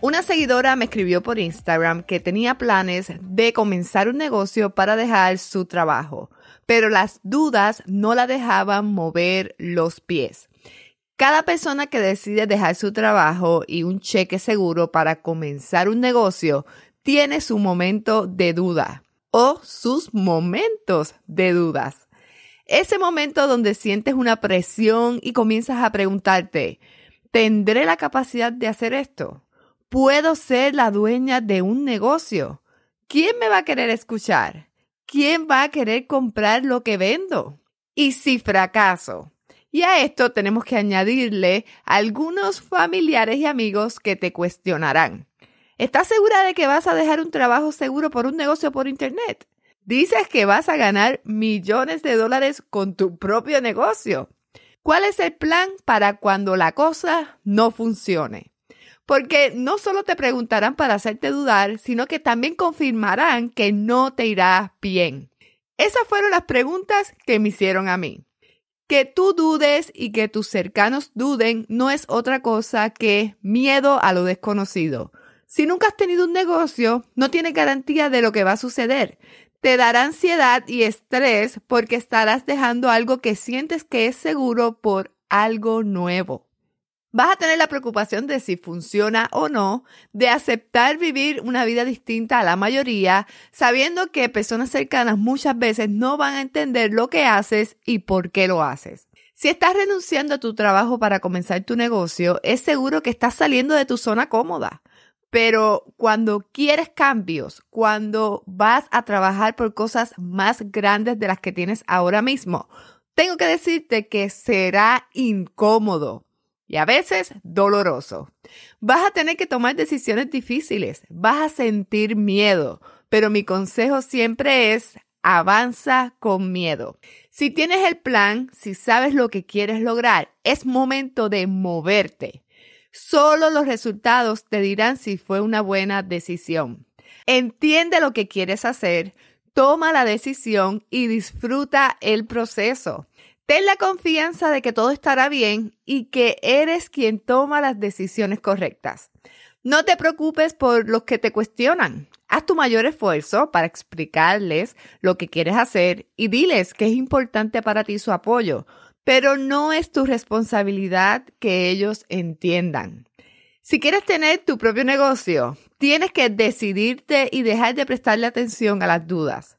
Una seguidora me escribió por Instagram que tenía planes de comenzar un negocio para dejar su trabajo, pero las dudas no la dejaban mover los pies. Cada persona que decide dejar su trabajo y un cheque seguro para comenzar un negocio tiene su momento de duda o sus momentos de dudas. Ese momento donde sientes una presión y comienzas a preguntarte, ¿tendré la capacidad de hacer esto? Puedo ser la dueña de un negocio. ¿Quién me va a querer escuchar? ¿Quién va a querer comprar lo que vendo? Y si fracaso. Y a esto tenemos que añadirle algunos familiares y amigos que te cuestionarán. ¿Estás segura de que vas a dejar un trabajo seguro por un negocio por Internet? Dices que vas a ganar millones de dólares con tu propio negocio. ¿Cuál es el plan para cuando la cosa no funcione? Porque no solo te preguntarán para hacerte dudar, sino que también confirmarán que no te irá bien. Esas fueron las preguntas que me hicieron a mí. Que tú dudes y que tus cercanos duden no es otra cosa que miedo a lo desconocido. Si nunca has tenido un negocio, no tienes garantía de lo que va a suceder. Te dará ansiedad y estrés porque estarás dejando algo que sientes que es seguro por algo nuevo. Vas a tener la preocupación de si funciona o no, de aceptar vivir una vida distinta a la mayoría, sabiendo que personas cercanas muchas veces no van a entender lo que haces y por qué lo haces. Si estás renunciando a tu trabajo para comenzar tu negocio, es seguro que estás saliendo de tu zona cómoda. Pero cuando quieres cambios, cuando vas a trabajar por cosas más grandes de las que tienes ahora mismo, tengo que decirte que será incómodo y a veces doloroso. Vas a tener que tomar decisiones difíciles, vas a sentir miedo, pero mi consejo siempre es avanza con miedo. Si tienes el plan, si sabes lo que quieres lograr, es momento de moverte. Solo los resultados te dirán si fue una buena decisión. Entiende lo que quieres hacer, toma la decisión y disfruta el proceso. Ten la confianza de que todo estará bien y que eres quien toma las decisiones correctas. No te preocupes por los que te cuestionan. Haz tu mayor esfuerzo para explicarles lo que quieres hacer y diles que es importante para ti su apoyo, pero no es tu responsabilidad que ellos entiendan. Si quieres tener tu propio negocio, tienes que decidirte y dejar de prestarle atención a las dudas.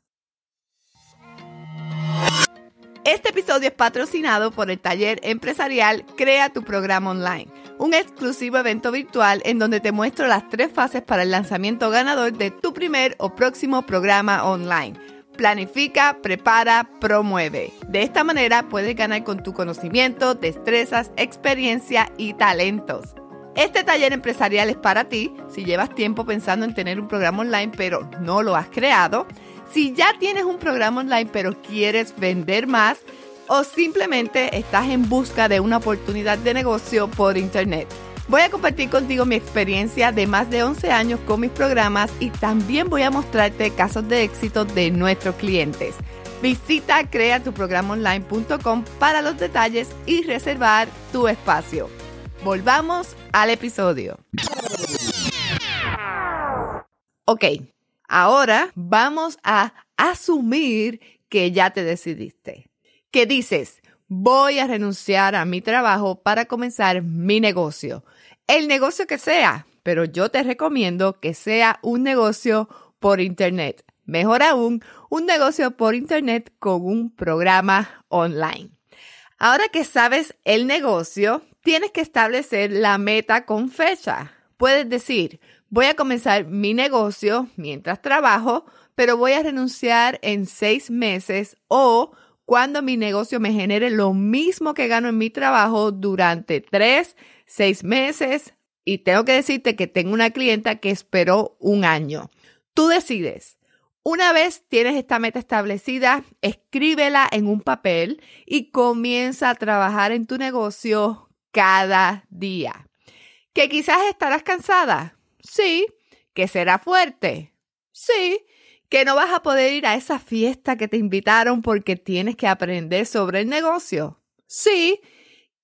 Este episodio es patrocinado por el taller empresarial Crea tu programa online, un exclusivo evento virtual en donde te muestro las tres fases para el lanzamiento ganador de tu primer o próximo programa online. Planifica, prepara, promueve. De esta manera puedes ganar con tu conocimiento, destrezas, experiencia y talentos. Este taller empresarial es para ti si llevas tiempo pensando en tener un programa online pero no lo has creado si ya tienes un programa online pero quieres vender más o simplemente estás en busca de una oportunidad de negocio por internet. Voy a compartir contigo mi experiencia de más de 11 años con mis programas y también voy a mostrarte casos de éxito de nuestros clientes. Visita creatuprogramonline.com para los detalles y reservar tu espacio. Volvamos al episodio. Ok, Ahora vamos a asumir que ya te decidiste. Que dices, voy a renunciar a mi trabajo para comenzar mi negocio. El negocio que sea, pero yo te recomiendo que sea un negocio por Internet. Mejor aún, un negocio por Internet con un programa online. Ahora que sabes el negocio, tienes que establecer la meta con fecha. Puedes decir, voy a comenzar mi negocio mientras trabajo, pero voy a renunciar en seis meses o cuando mi negocio me genere lo mismo que gano en mi trabajo durante tres, seis meses Y tengo que decirte que tengo una clienta que esperó un año. Tú decides. Una vez tienes esta meta establecida, escríbela en un papel y comienza a trabajar en tu negocio cada día. ¿Que quizás estarás cansada? Sí. ¿Que será fuerte? Sí. ¿Que no vas a poder ir a esa fiesta que te invitaron porque tienes que aprender sobre el negocio? Sí.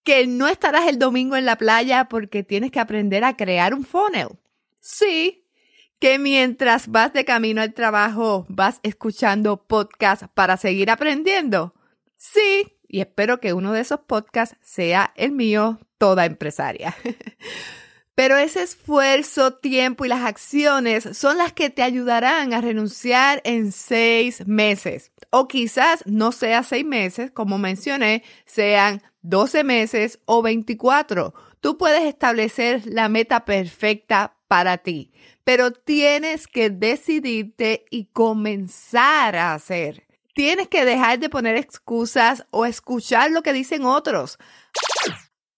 ¿Que no estarás el domingo en la playa porque tienes que aprender a crear un funnel? Sí que mientras vas de camino al trabajo vas escuchando podcasts para seguir aprendiendo? Sí, y espero que uno de esos podcasts sea el mío, toda empresaria. Pero ese esfuerzo, tiempo y las acciones son las que te ayudarán a renunciar en seis meses. O quizás no sea seis meses, como mencioné, sean 12 meses o 24. Tú puedes establecer la meta perfecta para ti pero tienes que decidirte y comenzar a hacer. Tienes que dejar de poner excusas o escuchar lo que dicen otros.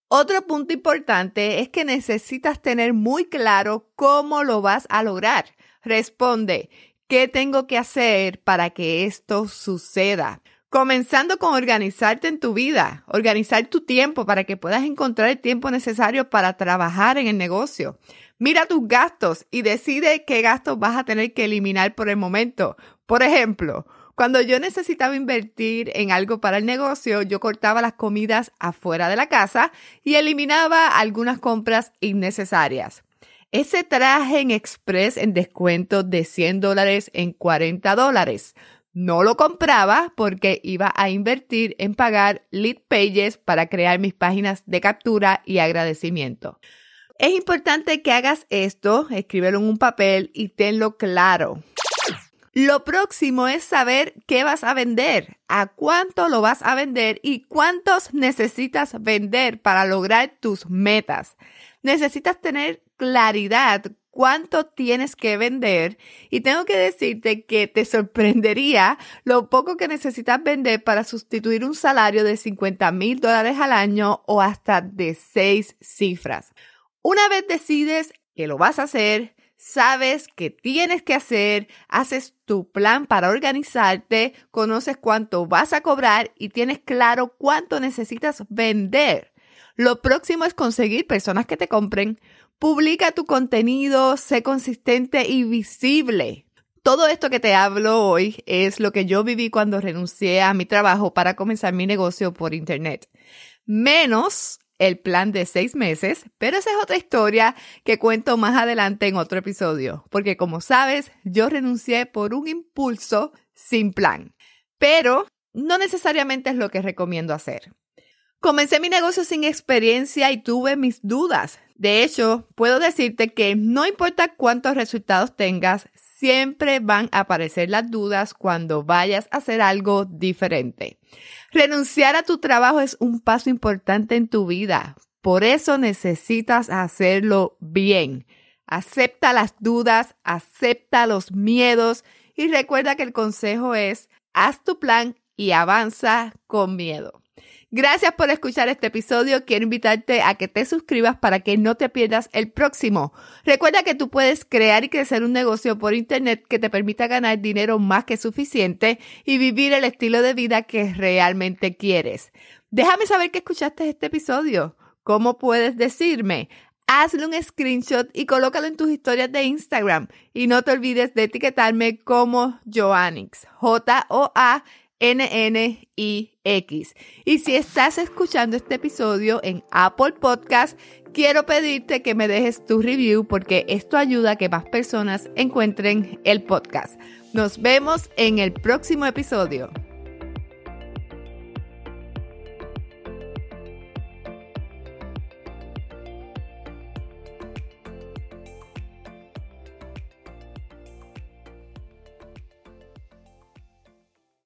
Otro punto importante es que necesitas tener muy claro cómo lo vas a lograr. Responde, ¿qué tengo que hacer para que esto suceda? Comenzando con organizarte en tu vida, organizar tu tiempo para que puedas encontrar el tiempo necesario para trabajar en el negocio. Mira tus gastos y decide qué gastos vas a tener que eliminar por el momento. Por ejemplo, cuando yo necesitaba invertir en algo para el negocio, yo cortaba las comidas afuera de la casa y eliminaba algunas compras innecesarias. Ese traje en Express en descuento de 100 dólares en 40 dólares. No lo compraba porque iba a invertir en pagar lead pages para crear mis páginas de captura y agradecimiento. Es importante que hagas esto, escríbelo en un papel y tenlo claro. Lo próximo es saber qué vas a vender, a cuánto lo vas a vender y cuántos necesitas vender para lograr tus metas. Necesitas tener claridad cuánto tienes que vender y tengo que decirte que te sorprendería lo poco que necesitas vender para sustituir un salario de 50 mil dólares al año o hasta de seis cifras. Una vez decides que lo vas a hacer, sabes que tienes que hacer, haces tu plan para organizarte, conoces cuánto vas a cobrar y tienes claro cuánto necesitas vender. Lo próximo es conseguir personas que te compren. Publica tu contenido, sé consistente y visible. Todo esto que te hablo hoy es lo que yo viví cuando renuncié a mi trabajo para comenzar mi negocio por Internet. Menos el plan de seis meses, pero esa es otra historia que cuento más adelante en otro episodio, porque como sabes, yo renuncié por un impulso sin plan, pero no necesariamente es lo que recomiendo hacer. Comencé mi negocio sin experiencia y tuve mis dudas. De hecho, puedo decirte que no importa cuántos resultados tengas, siempre van a aparecer las dudas cuando vayas a hacer algo diferente. Renunciar a tu trabajo es un paso importante en tu vida. Por eso necesitas hacerlo bien. Acepta las dudas, acepta los miedos y recuerda que el consejo es, haz tu plan y avanza con miedo. Gracias por escuchar este episodio. Quiero invitarte a que te suscribas para que no te pierdas el próximo. Recuerda que tú puedes crear y crecer un negocio por internet que te permita ganar dinero más que suficiente y vivir el estilo de vida que realmente quieres. Déjame saber que escuchaste este episodio. ¿Cómo puedes decirme? Hazle un screenshot y colócalo en tus historias de Instagram. Y no te olvides de etiquetarme como Joannix. J-O-A NNIX. Y si estás escuchando este episodio en Apple Podcast, quiero pedirte que me dejes tu review porque esto ayuda a que más personas encuentren el podcast. Nos vemos en el próximo episodio.